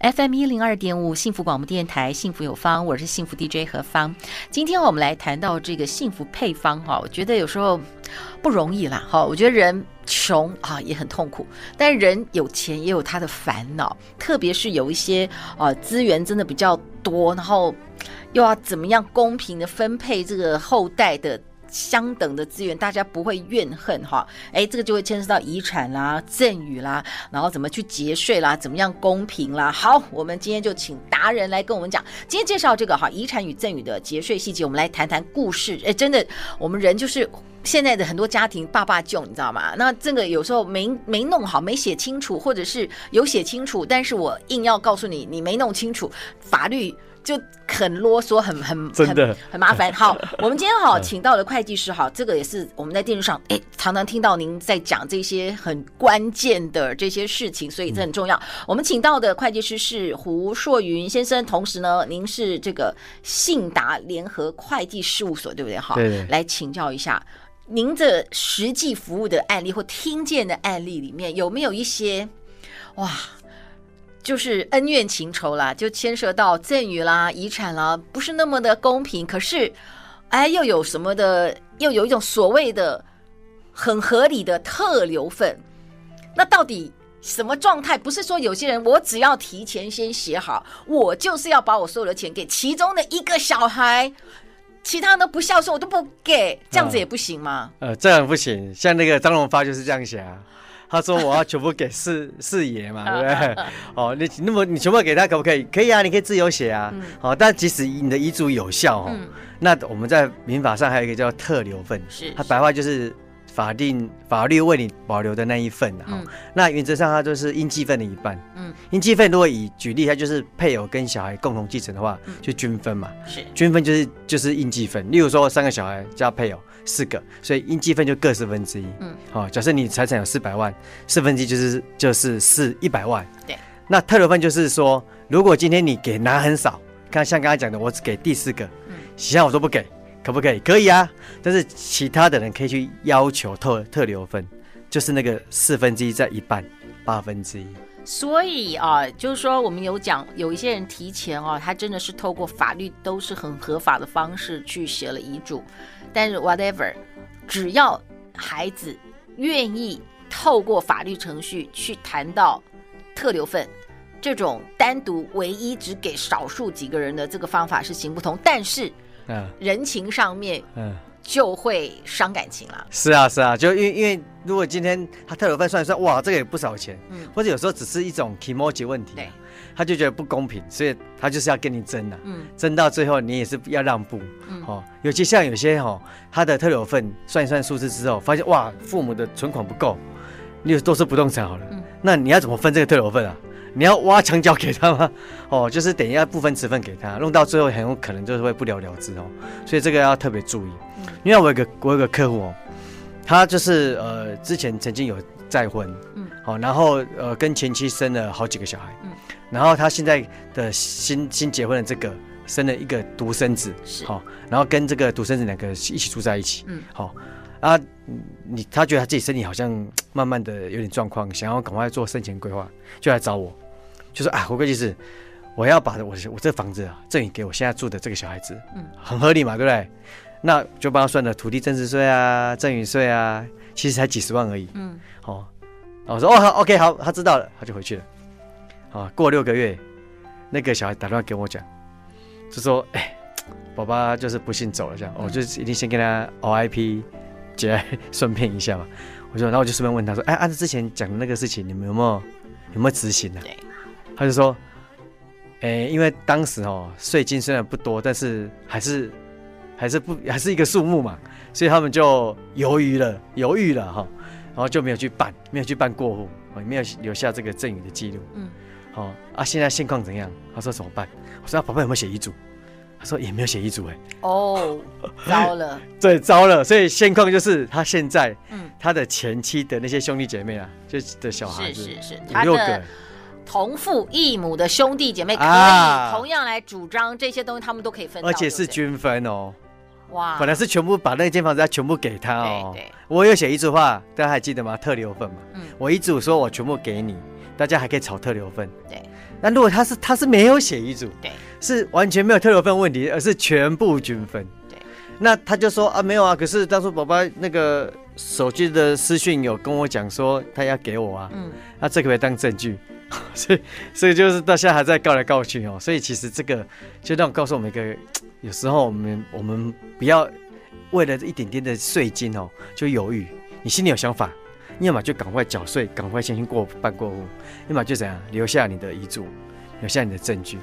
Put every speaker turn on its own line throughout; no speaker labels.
FM 一零二点五，幸福广播电台，幸福有方，我是幸福 DJ 何芳。今天我们来谈到这个幸福配方哈，我觉得有时候不容易啦哈。我觉得人穷啊也很痛苦，但人有钱也有他的烦恼，特别是有一些啊资源真的比较多，然后又要怎么样公平的分配这个后代的。相等的资源，大家不会怨恨哈。哎，这个就会牵涉到遗产啦、赠与啦，然后怎么去节税啦，怎么样公平啦。好，我们今天就请达人来跟我们讲。今天介绍这个哈，遗产与赠与的节税细节，我们来谈谈故事。哎，真的，我们人就是现在的很多家庭，爸爸舅，你知道吗？那这个有时候没没弄好，没写清楚，或者是有写清楚，但是我硬要告诉你，你没弄清楚法律。就很啰嗦，很很
真的
很很麻烦。好，我们今天好请到的会计师，哈，这个也是我们在电视上哎常常听到您在讲这些很关键的这些事情，所以这很重要。嗯、我们请到的会计师是胡硕云先生，同时呢，您是这个信达联合会计事务所，对不对？哈，
对，对。
来请教一下，您的实际服务的案例或听见的案例里面，有没有一些哇？就是恩怨情仇啦，就牵涉到赠与啦、遗产啦，不是那么的公平。可是，哎，又有什么的？又有一种所谓的很合理的特留份。那到底什么状态？不是说有些人我只要提前先写好，我就是要把我所有的钱给其中的一个小孩，其他都不孝顺我都不给，这样子也不行吗？
呃，呃，这样不行。像那个张荣发就是这样写啊。他说：“我要全部给四 四爷嘛，对不对？哦，你那么你全部给他可不可以？可以啊，你可以自由写啊。好，但即使你的遗嘱有效哦，那我们在民法上还有一个叫特留份，是它白话就是法定法律为你保留的那一份哈。那原则上它就是应继份的一半。嗯，应继份如果以举例，它就是配偶跟小孩共同继承的话，就均分嘛。是均分就是就是应继份。例如说三个小孩加配偶。”四个，所以应继分就各四分之一。嗯，好，假设你财产有四百万，四分之一就是就是四一百万。对，那特留分就是说，如果今天你给拿很少，看像刚才讲的，我只给第四个，嗯，其他我都不给，可不可以？可以啊，但是其他的人可以去要求特特留分，就是那个四分之一在一半，八分之一。
所以啊，就是说我们有讲，有一些人提前啊，他真的是透过法律都是很合法的方式去写了遗嘱。但是 whatever，只要孩子愿意透过法律程序去谈到特留份，这种单独唯一只给少数几个人的这个方法是行不通。但是，嗯，人情上面，嗯，就会伤感情了。
是啊，是啊，就因为因为如果今天他特留份算一算，哇，这个也不少钱，嗯，或者有时候只是一种 kimochi 问题，对。他就觉得不公平，所以他就是要跟你争呐、啊，嗯，争到最后你也是要让步，嗯，哦，尤其像有些哈、哦，他的特有份算一算数字之后，发现哇，父母的存款不够，你都是不动产好了，嗯，那你要怎么分这个特有份啊？你要挖墙角给他吗？哦，就是等一下部分持份给他，弄到最后很有可能就是会不了了之哦，所以这个要特别注意，嗯，因为我有个我有个客户哦，他就是呃之前曾经有再婚，嗯，好，然后呃跟前妻生了好几个小孩，嗯。然后他现在的新新结婚的这个生了一个独生子，是好，然后跟这个独生子两个一起住在一起，嗯，好啊，你他觉得他自己身体好像慢慢的有点状况，想要赶快做生前规划，就来找我，就说啊，胡会计师，我要把我我这房子啊赠与给我现在住的这个小孩子，嗯，很合理嘛，对不对？那就帮他算了土地增值税啊、赠与税啊，其实才几十万而已，嗯，好，我说哦好，OK 好，他知道了，他就回去了。啊，过六个月，那个小孩打电话给我讲，就说：“哎、欸，爸爸就是不幸走了，这样，我、就一定先跟他 RIP，节哀 顺便一下嘛。”我说，然后我就顺便问他说：“哎，按照之前讲的那个事情，你们有没有有没有执行呢、啊？”他就说：“哎、欸，因为当时哦，税金虽然不多，但是还是还是不还是一个数目嘛，所以他们就犹豫了，犹豫了哈，然后就没有去办，没有去办过户，没有留下这个赠与的记录。”嗯。哦啊，现在现况怎样？他说怎么办？我说啊，宝贝有没有写遗嘱？他说也没有写遗嘱哎。
哦，糟了。
对，糟了。所以现况就是他现在，嗯，他的前妻的那些兄弟姐妹啊，就的小孩子，是是是，有六个。
同父异母的兄弟姐妹可以同样来主张这些东西，他们都可以分，
而且是均分哦。哇，本来是全部把那间房子要全部给他哦。对，我有写遗嘱话，大家还记得吗？特留份嘛。嗯，我遗嘱说我全部给你，大家还可以炒特留份。对，那如果他是他是没有写遗嘱，对，是完全没有特留份问题，而是全部均分。对，那他就说啊，没有啊，可是当初宝宝那个手机的私讯有跟我讲说他要给我啊，嗯，那这个可以当证据。所以，所以就是到现在还在告来告去哦。所以其实这个就让我告诉我们一个，有时候我们我们不要为了一点点的税金哦就犹豫。你心里有想法，要么就赶快缴税，赶快先行过办过户；要么就怎样留下你的遗嘱，留下你的证据。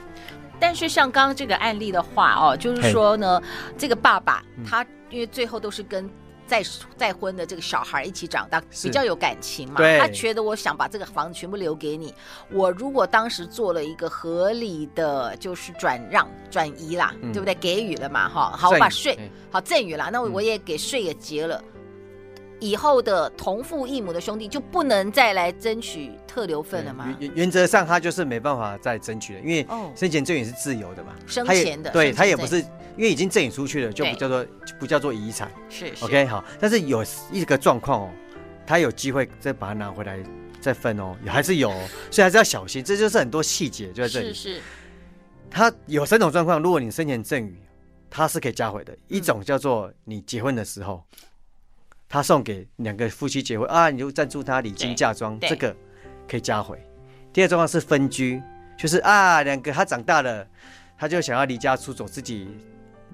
但是像刚刚这个案例的话哦，就是说呢，这个爸爸他因为最后都是跟。再再婚的这个小孩一起长大，比较有感情嘛。他觉得我想把这个房子全部留给你。我如果当时做了一个合理的，就是转让转移啦，嗯、对不对？给予了嘛，哈。好，我把税好赠与了，那我也给税也结了。以后的同父异母的兄弟就不能再来争取特留份了吗？
原原则上他就是没办法再争取了，因为生前赠与是自由的嘛，
生前的，
对他也不是因为已经赠与出去了，就不叫做不叫做遗产。是，OK 好，但是有一个状况哦，他有机会再把它拿回来再分哦，还是有，所以还是要小心，这就是很多细节就在这里。是是，他有三种状况，如果你生前赠与，他是可以加回的。一种叫做你结婚的时候。他送给两个夫妻结婚啊，你就赞助他礼金嫁妆，这个可以加回。第二状况是分居，就是啊，两个他长大了，他就想要离家出走，自己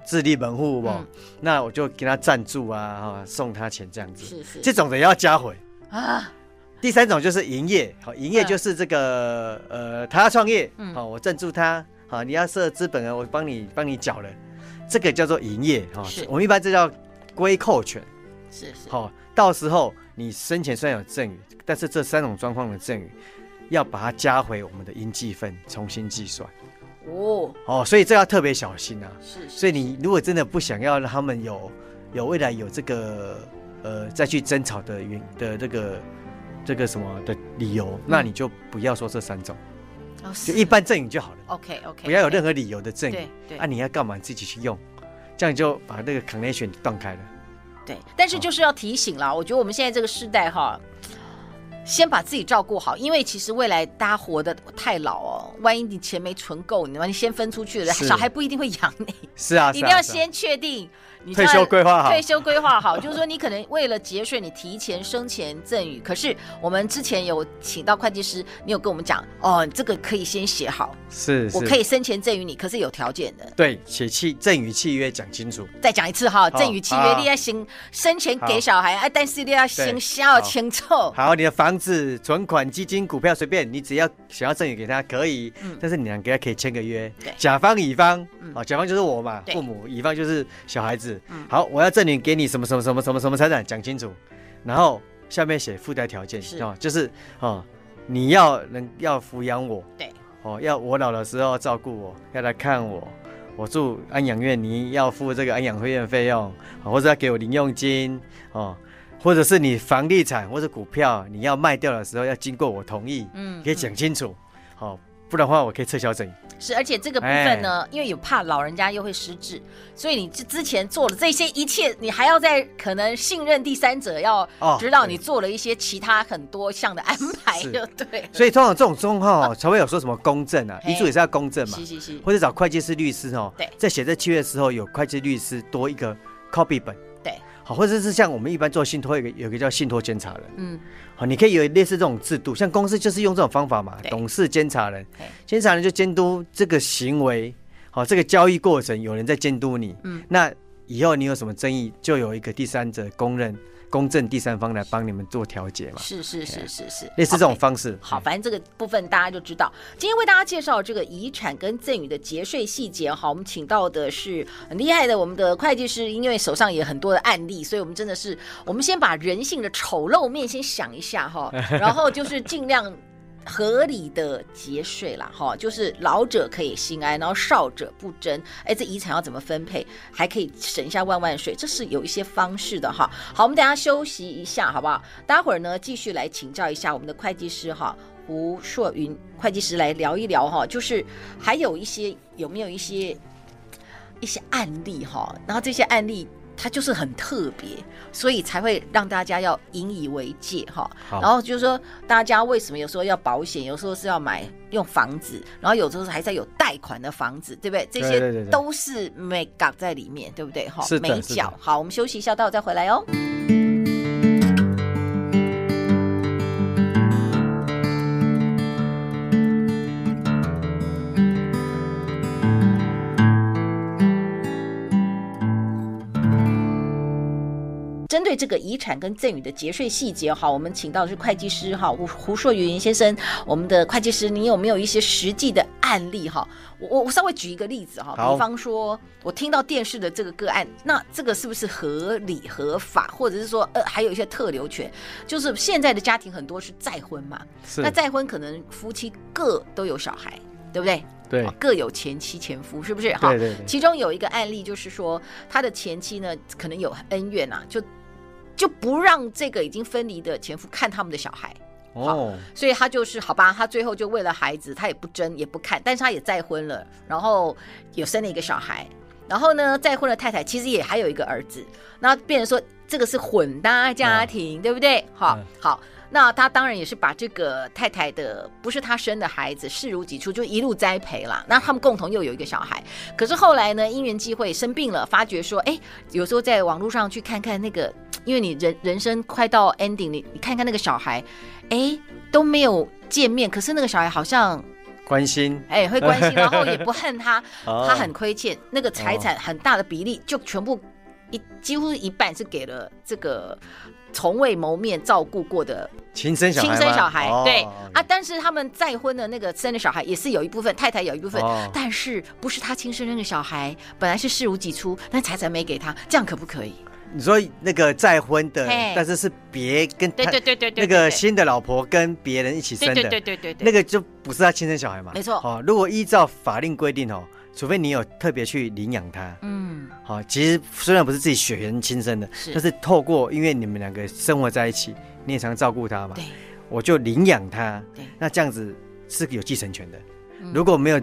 自立门户不？嗯、那我就给他赞助啊，哈送他钱这样子。是是，这种的也要加回啊。第三种就是营业，好，营业就是这个、嗯、呃，他要创业，好，我赞助他，好，你要设资本啊，我帮你帮你缴了，这个叫做营业，哈，我们一般这叫归扣权。是是，好，到时候你生前虽然有赠与，但是这三种状况的赠与，要把它加回我们的应计分，重新计算。哦哦，所以这要特别小心啊。是，是，所以你如果真的不想要让他们有有未来有这个呃再去争吵的原的这个这个什么的理由，嗯、那你就不要说这三种，哦、就一般赠与就好了。OK OK，不要有任何理由的赠与。对，啊，你要干嘛自己去用，这样就把那个 connection 断开了。
对，但是就是要提醒了，我觉得我们现在这个时代哈，先把自己照顾好，因为其实未来大家活得太老哦，万一你钱没存够，你你先分出去了，小孩不一定会养你。
是啊，
一定要先确定。你
退休规划好，
退休规划好，就是说你可能为了节税，你提前生前赠与。可是我们之前有请到会计师，你有跟我们讲哦，这个可以先写好，
是，
我可以生前赠与你，可是有条件的。
对，写契赠与契约讲清楚。
再讲一次哈，赠与契约你要先生前给小孩，哎，但是你要先写清楚。
好，你的房子、存款、基金、股票随便，你只要想要赠与给他可以，但是你两个可以签个约。甲方乙方，啊，甲方就是我嘛，父母，乙方就是小孩子。嗯，好，我要证明给你什么什么什么什么什么财产，讲清楚，然后下面写附带条件，是。哦，就是哦，你要能要抚养我，对，哦，要我老的时候照顾我，要来看我，我住安养院，你要付这个安养会院费用，或者要给我零用金，哦，或者是你房地产或者股票你要卖掉的时候要经过我同意，嗯，可以讲清楚，好。不然的话，我可以撤销赠与。
是，而且这个部分呢，哎、因为有怕老人家又会失智，所以你之之前做了这些一切，你还要在可能信任第三者，要知道你做了一些其他很多项的安排，就对。
所以通常这种状况，才会有说什么公证啊，遗嘱也是要公证嘛，是是是，或者找会计师、律师哦，对，在写这契约的时候，有会计律师多一个 copy 本。好，或者是像我们一般做信托，有个有个叫信托监察人，嗯，好，你可以有类似这种制度，像公司就是用这种方法嘛，董事监察人，监察人就监督这个行为，好，这个交易过程有人在监督你，嗯，那以后你有什么争议，就有一个第三者公认。公正第三方来帮你们做调解嘛？是是是是是，类似这种方式。
好，反正这个部分大家就知道。今天为大家介绍这个遗产跟赠与的节税细节。哈，我们请到的是很厉害的我们的会计师，因为手上也很多的案例，所以我们真的是，我们先把人性的丑陋面先想一下哈，然后就是尽量。合理的节税啦，哈，就是老者可以心安，然后少者不争。哎，这遗产要怎么分配，还可以省下万万税，这是有一些方式的哈。好，我们等下休息一下，好不好？待会儿呢，继续来请教一下我们的会计师哈，胡硕云会计师来聊一聊哈，就是还有一些有没有一些一些案例哈，然后这些案例。它就是很特别，所以才会让大家要引以为戒哈。然后就是说，大家为什么有时候要保险，有时候是要买用房子，然后有时候还在有贷款的房子，对不对？这些都是美港在里面，对不对？哈，美角。好，我们休息一下，待会再回来哦。对这个遗产跟赠与的节税细节，哈，我们请到的是会计师哈胡胡硕云先生，我们的会计师，你有没有一些实际的案例哈？我我稍微举一个例子哈，比方说我听到电视的这个个案，那这个是不是合理合法，或者是说呃还有一些特留权？就是现在的家庭很多是再婚嘛，那再婚可能夫妻各都有小孩，对不对？
对，
各有前妻前夫，是不是？哈，
对对对。
其中有一个案例就是说，他的前妻呢可能有恩怨呐、啊，就。就不让这个已经分离的前夫看他们的小孩，哦，所以他就是好吧，他最后就为了孩子，他也不争也不看，但是他也再婚了，然后有生了一个小孩，然后呢，再婚的太太其实也还有一个儿子，那变成说这个是混搭家庭，哦、对不对？好，嗯、好。那他当然也是把这个太太的不是他生的孩子视如己出，就一路栽培了。那他们共同又有一个小孩，可是后来呢，因缘际会生病了，发觉说，哎，有时候在网络上去看看那个，因为你人人生快到 ending，你你看看那个小孩，哎，都没有见面，可是那个小孩好像
关心，
哎，会关心，然后也不恨他，他很亏欠，那个财产很大的比例就全部一几乎一半是给了这个。从未谋面照顾过的
亲生小孩，
亲生小孩，对。啊，但是他们再婚的那个生的小孩也是有一部分，太太有一部分，但是不是他亲生那个小孩，本来是视如己出，但财产没给他，这样可不可以？
你说那个再婚的，但是是别跟他，对对对对对，那个新的老婆跟别人一起生的，对对对对对，那个就不是他亲生小孩嘛？
没错。
哦，如果依照法令规定哦。除非你有特别去领养他，嗯，好，其实虽然不是自己血缘亲生的，是，但是透过因为你们两个生活在一起，你也常照顾他嘛，对，我就领养他，对，那这样子是有继承权的，嗯、如果没有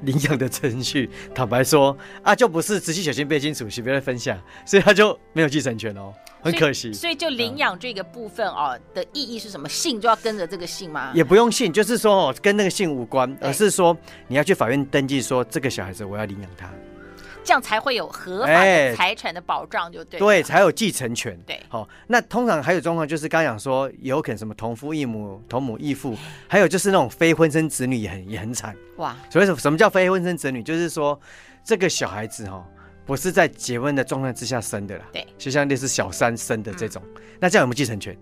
领养的程序，坦白说啊，就不是直系血亲背亲属，是别人分享，所以他就没有继承权哦。很可惜，
所以就领养这个部分哦的意义是什么？姓就要跟着这个姓吗？
也不用姓，就是说哦，跟那个姓无关，而是说你要去法院登记说这个小孩子我要领养他，
这样才会有合法的财产的保障，就对，
对，才有继承权。对，好，那通常还有状况就是刚刚讲说有可能什么同父异母、同母异父，还有就是那种非婚生子女也很也很惨哇。所以什什么叫非婚生子女？就是说这个小孩子哈。不是在结婚的状态之下生的啦，对，就像类似小三生的这种，嗯、那这样有没有继承权？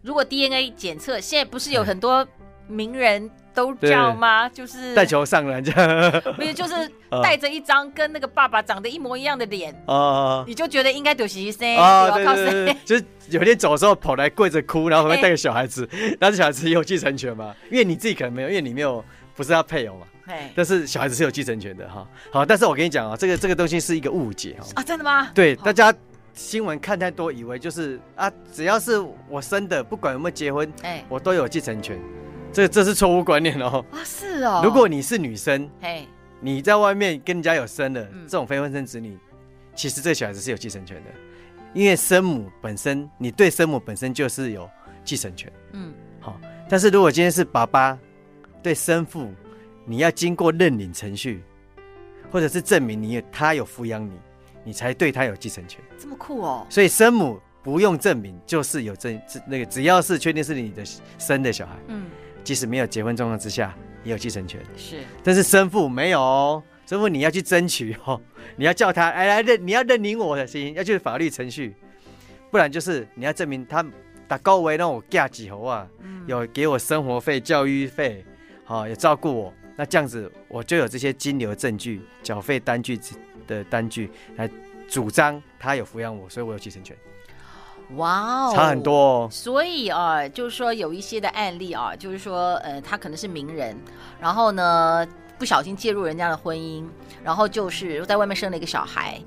如果 DNA 检测，现在不是有很多名人都这样吗？就是
带球上篮这样，
不是就是 带着一张跟那个爸爸长得一模一样的脸。啊，你就觉得应该就是生啊，对对对，
就是有天走的时候跑来跪着哭，然后旁边带个小孩子，那这、欸、小孩子也有继承权嘛？因为你自己可能没有，因为你没有不是他配偶嘛。但是小孩子是有继承权的哈，好，但是我跟你讲啊，这个这个东西是一个误解。哈
啊，真的吗？
对，大家新闻看太多，以为就是啊，只要是我生的，不管有没有结婚，哎，我都有继承权，这这是错误观念哦。
啊，是哦。
如果你是女生，嘿，你在外面跟人家有生的这种非婚生子女，其实这个小孩子是有继承权的，因为生母本身，你对生母本身就是有继承权，嗯，好。但是如果今天是爸爸对生父，你要经过认领程序，或者是证明你他有抚养你，你才对他有继承权。
这么酷哦！
所以生母不用证明，就是有证，那个只要是确定是你的生的小孩，嗯，即使没有结婚状况之下，也有继承权。是，但是生父没有哦，生父你要去争取哦，你要叫他哎来认，你要认领我的心，要去法律程序，不然就是你要证明他打高维让我嫁几猴啊，嗯、有给我生活费、教育费，好、哦，有照顾我。那这样子，我就有这些金流证据、缴费单据的单据来主张他有抚养我，所以我有继承权。
哇哦，
差很多。哦。
所以啊，就是说有一些的案例啊，就是说呃，他可能是名人，然后呢不小心介入人家的婚姻，然后就是在外面生了一个小孩，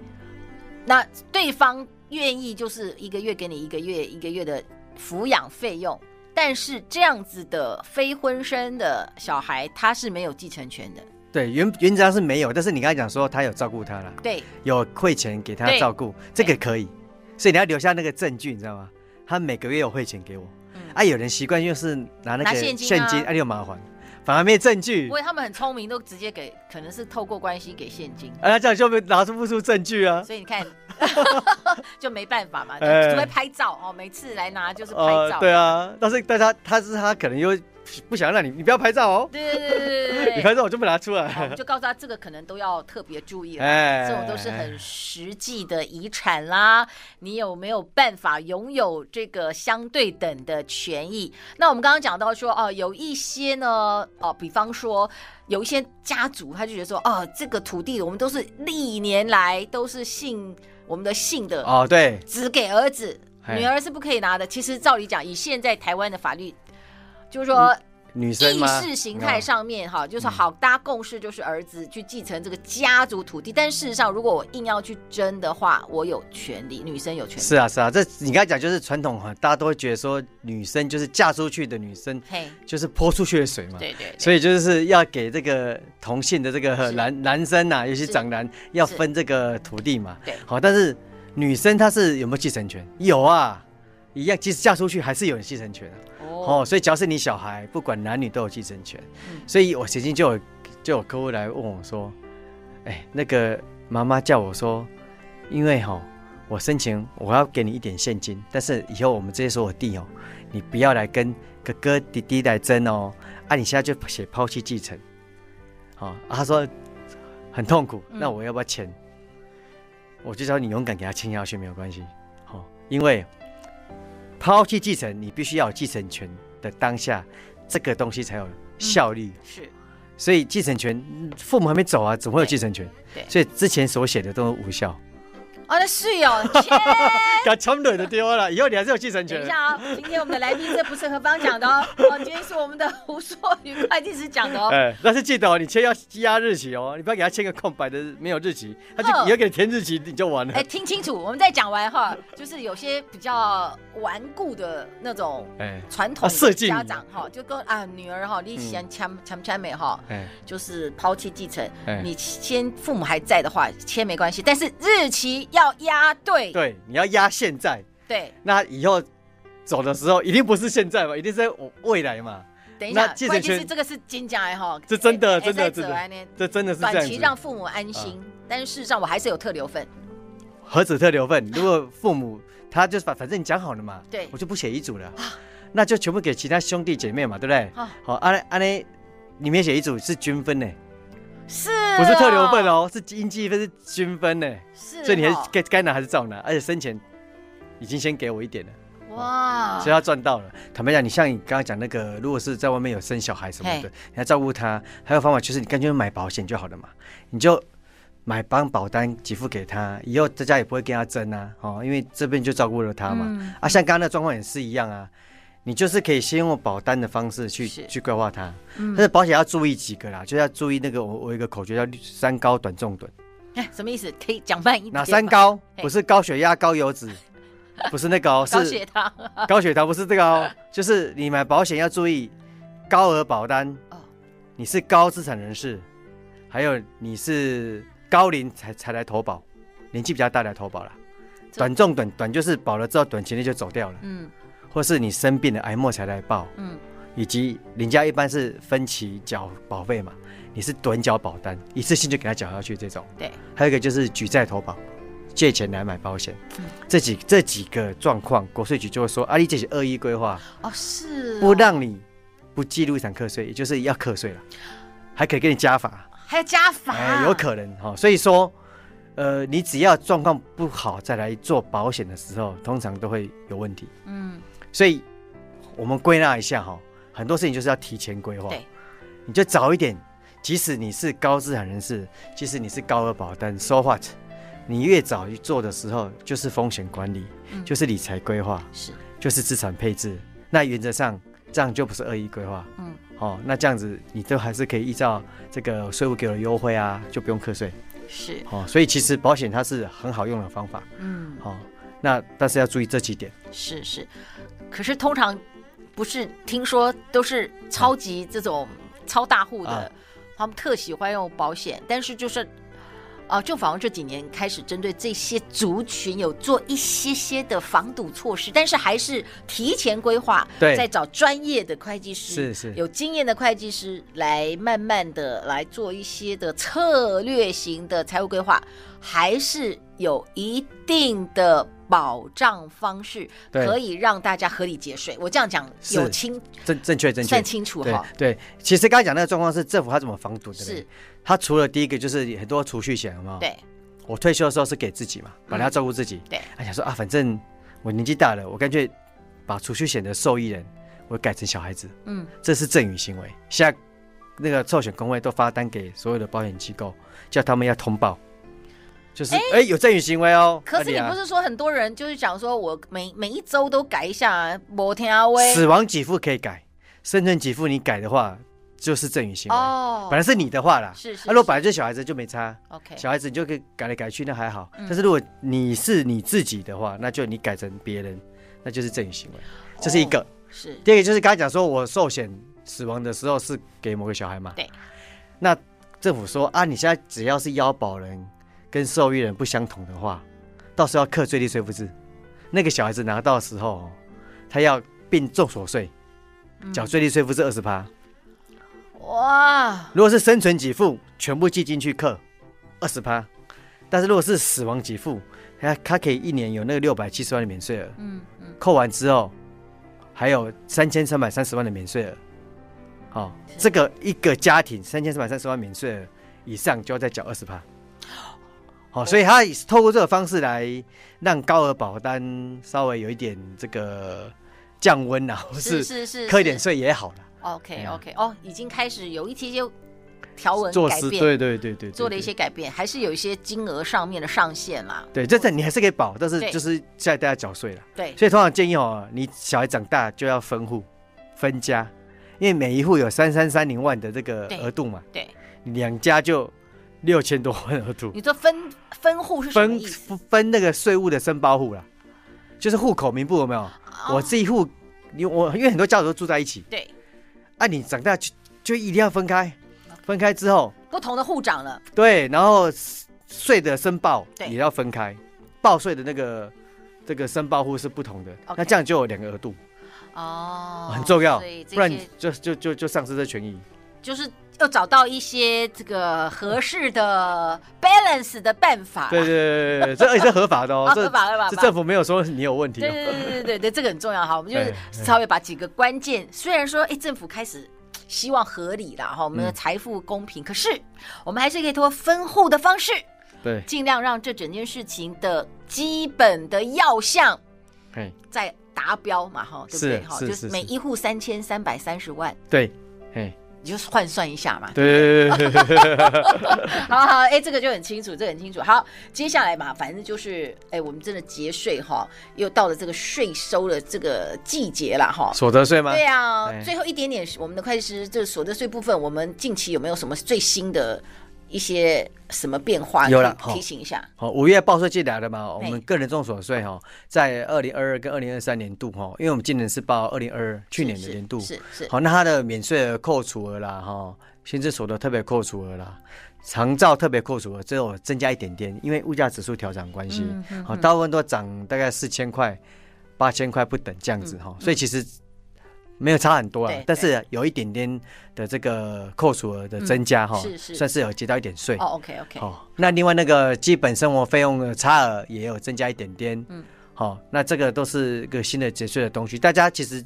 那对方愿意就是一个月给你一个月一个月的抚养费用，但是这样子的非婚生的小孩他是没有继承权的。
对，原原则上是没有，但是你刚才讲说他有照顾他了，
对，
有汇钱给他照顾，这个可以，所以你要留下那个证据，你知道吗？他每个月有汇钱给我，嗯、啊，有人习惯就是拿那个现金，现金啊，你有麻烦。反而没证据，
不过他们很聪明，都直接给，可能是透过关系给现金。
啊，这样就没拿出不出证据啊。
所以你看，就没办法嘛，除非拍照哦，每次来拿就是拍照。
呃、对啊，但是但他他是他可能又。不想让你，你不要拍照哦。
对对对对对，
你拍照我就不拿出
来。就告诉他，这个可能都要特别注意了。哎，这种都是很实际的遗产啦。你有没有办法拥有这个相对等的权益？那我们刚刚讲到说，哦，有一些呢，哦，比方说有一些家族，他就觉得说，哦，这个土地我们都是历年来都是姓我们的姓的
哦，对，
只给儿子，女儿是不可以拿的。其实照理讲，以现在台湾的法律。就是说，
女生
意识形态上面哈，就是好大家共识，就是儿子去继承这个家族土地。但事实上，如果我硬要去争的话，我有权利，女生有权利。
是啊，是啊，这你刚才讲就是传统哈，大家都会觉得说，女生就是嫁出去的女生，嘿，就是泼出去的水嘛。
对对。
所以就是要给这个同性的这个男男生呐，尤其长男要分这个土地嘛。对。好，但是女生她是有没有继承权？有啊，一样，即使嫁出去还是有继承权的。哦，所以只要是你小孩，不管男女都有继承权。嗯、所以我曾经就有就有客户来问我说：“哎、欸，那个妈妈叫我说，因为哈，我申请我要给你一点现金，但是以后我们这些所有地哦，你不要来跟哥哥弟弟来争哦。啊，你现在就写抛弃继承。好、啊，他说很痛苦，那我要不要签？嗯、我就说你勇敢给他签下去没有关系。好、啊，因为。抛弃继承，你必须要有继承权的当下，这个东西才有效力。嗯、是，所以继承权，父母还没走啊，怎么会有继承权？所以之前所写的都无效。哦，
那是哦，
给他的丢了，以后你还是有继承权。
等一下啊、哦，今天我们的来宾这不是何方讲的哦，哦，今天是我们的胡硕宇会计师讲的哦。哎，
但是记得哦，你签要压日期哦，你不要给他签个空白的没有日期，他就以后给你填日期你就完了。哎，
听清楚，我们再讲完哈，就是有些比较顽固的那种哎传统家长哈，就跟啊女儿哈，你先签签签没哈，哎，就是抛弃继承，你先父母还在的话签没关系，但是日期。要压对，
对，你要压现在，
对，
那以后走的时候一定不是现在嘛，一定是在未来嘛。
等一下，关键是这个是金家哎哈，
这真的真的真的，这真的是
短期让父母安心，但是事实上我还是有特留份。
何止特留份？如果父母他就是反反正你讲好了嘛，对，我就不写遗嘱了，那就全部给其他兄弟姐妹嘛，对不对？好，安安呢，里面写遗嘱是均分呢。
是，
不是特留份哦，是应继分，是均分呢。是，所以你还该该拿还是照拿，而且生前已经先给我一点了。哇，所以他赚到了。坦白讲，你像你刚刚讲那个，如果是在外面有生小孩什么的，你要照顾他，还有方法就是你干脆买保险就好了嘛。你就买帮保单给付给他，以后在家也不会跟他争啊。哦，因为这边就照顾了他嘛。啊，像刚刚那状况也是一样啊。你就是可以先用保单的方式去去规划它，嗯、但是保险要注意几个啦，就要注意那个我我有一个口诀叫三高短重短，
哎，什么意思？可以讲慢一点。
哪三高？不是高血压、高油脂，不是那个哦，是高血糖。高血糖不是这个哦，就是你买保险要注意高额保单哦，你是高资产人士，还有你是高龄才才来投保，年纪比较大来投保了。短重短短就是保了之后短期内就走掉了，嗯。或是你生病了癌末才来报，嗯，以及人家一般是分期缴保费嘛，你是短缴保单，一次性就给他缴下去这种，对。还有一个就是举债投保，借钱来买保险，嗯，这几这几个状况，国税局就会说啊，你这是恶意规划
哦，是哦，
不让你不记录遗产课税，也就是要课税了，还可以给你加罚，
还要加罚，
哎，有可能哈，所以说，呃，你只要状况不好再来做保险的时候，通常都会有问题，嗯。所以，我们归纳一下哈，很多事情就是要提前规划。对，你就早一点，即使你是高资产人士，即使你是高额保单，so what，你越早去做的时候，就是风险管理，
嗯、
就是理财规划，
是，
就是资产配置。那原则上这样就不是恶意规划，嗯，哦，那这样子你都还是可以依照这个税务给的优惠啊，就不用课税，
是，
哦，所以其实保险它是很好用的方法，嗯，好、哦，那但是要注意这几点，
是是，可是通常不是听说都是超级这种超大户的，啊、他们特喜欢用保险，但是就是。啊，就反而这几年开始针对这些族群有做一些些的防堵措施，但是还是提前规划，
对，
再找专业的会计师，
是是。
有经验的会计师来慢慢的来做一些的策略型的财务规划，还是有一定的保障方式，可以让大家合理节税。我这样讲有清
正正确正确
算清楚哈。
对，其实刚才讲那个状况是政府他怎么防堵的？是。他除了第一个就是很多储蓄险，有没有？
对，
我退休的时候是给自己嘛，本来要照顾自己。
对，
他想说啊，反正我年纪大了，我干脆把储蓄险的受益人我改成小孩子。嗯，这是赠与行为。现在那个寿险工会都发单给所有的保险机构，叫他们要通报，就是哎有赠与行为哦。
可是你不是说很多人就是讲说我每每一周都改一下，摩天啊威
死亡给付可以改，生存给付你改的话。就是赠与行为哦，本来是你的话啦，
是是，是。
那、啊、如果本来就是小孩子就没差
，OK，
小孩子你就可以改来改去，那还好。嗯、但是如果你是你自己的话，那就你改成别人，那就是赠与行为，这是一个。
哦、是。
第二个就是刚才讲说，我寿险死亡的时候是给某个小孩嘛？
对。
那政府说啊，你现在只要是腰保人跟受益人不相同的话，到时候要课最低税负制。那个小孩子拿到的时候，他要并重所税，缴最低税负是二十趴。
哇！
如果是生存给付，全部计进去课二十趴，但是如果是死亡给付，他他可以一年有那个六百七十万的免税额，嗯嗯，扣完之后还有三千三百三十万的免税额，好，这个一个家庭三千三百三十万免税额以上就要再缴二十趴，好，所以他透过这个方式来让高额保单稍微有一点这个降温啊，或是是是课一点税也好了。
OK OK，哦，已经开始有一些些条文改变，
对对对对，
做了一些改变，还是有一些金额上面的上限啦。
对，这这你还是可以保，但是就是现在大家缴税了。
对，
所以通常建议哦，你小孩长大就要分户分家，因为每一户有三三三零万的这个额度嘛。
对，
两家就六千多万额度。
你说分分户是？
分分那个税务的申报户啦，就是户口名簿有没有？我这一户，你我因为很多家属都住在一起。
对。
啊，你长大就就一定要分开，分开之后。
不同的户长了，
对，然后税的申报也要分开，报税的那个这个申报户是不同的，那这样就有两个额度，哦，很重要，不然就就就就丧失这权益，
就是要找到一些这个合适的 balance 的办法，
对对对对，这也是合法的哦，
合法合法，
这政府没有说你有问题，
对对对对对对，这个很重要哈，我们就是稍微把几个关键，虽然说哎，政府开始希望合理了哈，我们的财富公平，可是我们还是可以通过分户的方式，
对，
尽量让这整件事情的基本的要项，
哎，
在达标嘛哈，对不对哈？就是每一户三千三百三十万，
对，哎。
你就换算一下嘛。
对。
好好，哎，这个就很清楚，这個很清楚。好，接下来嘛，反正就是，哎，我们真的节税哈，又到了这个税收的这个季节了哈。
所得税吗？
对啊，最后一点点，我们的会计师，这个所得税部分，我们近期有没有什么最新的？一些什么变化？
有了，
提醒一下。
好，五月报税季来了嘛？我们个人综所税哈，在二零二二跟二零二三年度哈，因为我们今年是报二零二二去年的年度，
是是。
好，那它的免税额扣除额啦，哈，薪资所得特别扣除额啦，长照特别扣除额，只有增加一点点，因为物价指数调整关系，好，大部分都涨大概四千块、八千块不等这样子哈，所以其实。没有差很多啊，但是有一点点的这个扣除额的增加哈，是是，算是有结到一点税。
哦，OK OK。
哦，那另外那个基本生活费用的差额也有增加一点点。嗯，好，那这个都是一个新的节税的东西。大家其实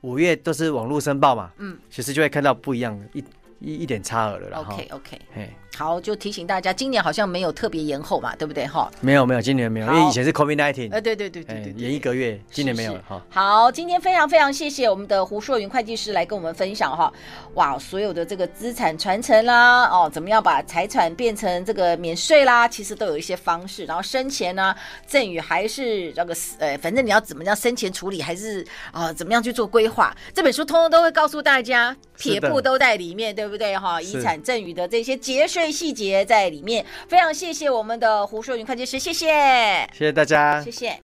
五月都是网络申报嘛，嗯，其实就会看到不一样，一一一点差额了啦。
OK OK，嘿，好，就提醒大家，今年好像没有特别延后嘛，对不对？哈，
没有没有，今年没有，因为以前是 COVID nineteen，
呃，对对对对对，
延一个月，今年没有了哈。
好，今天非常非常谢谢我们的胡硕云会计师来跟我们分享哈，哇，所有的这个资产传承啦，哦，怎么样把财产变成这个免税啦，其实都有一些方式，然后生前呢，赠与还是那个呃，反正你要怎么样生前处理，还是啊怎么样去做规划，这本书通通都会告诉大家，撇步都在里面，对不对哈？遗产赠与的这些节税细节在里面，非常谢谢我们的胡硕云会计师，谢谢，
谢谢大家，
谢谢。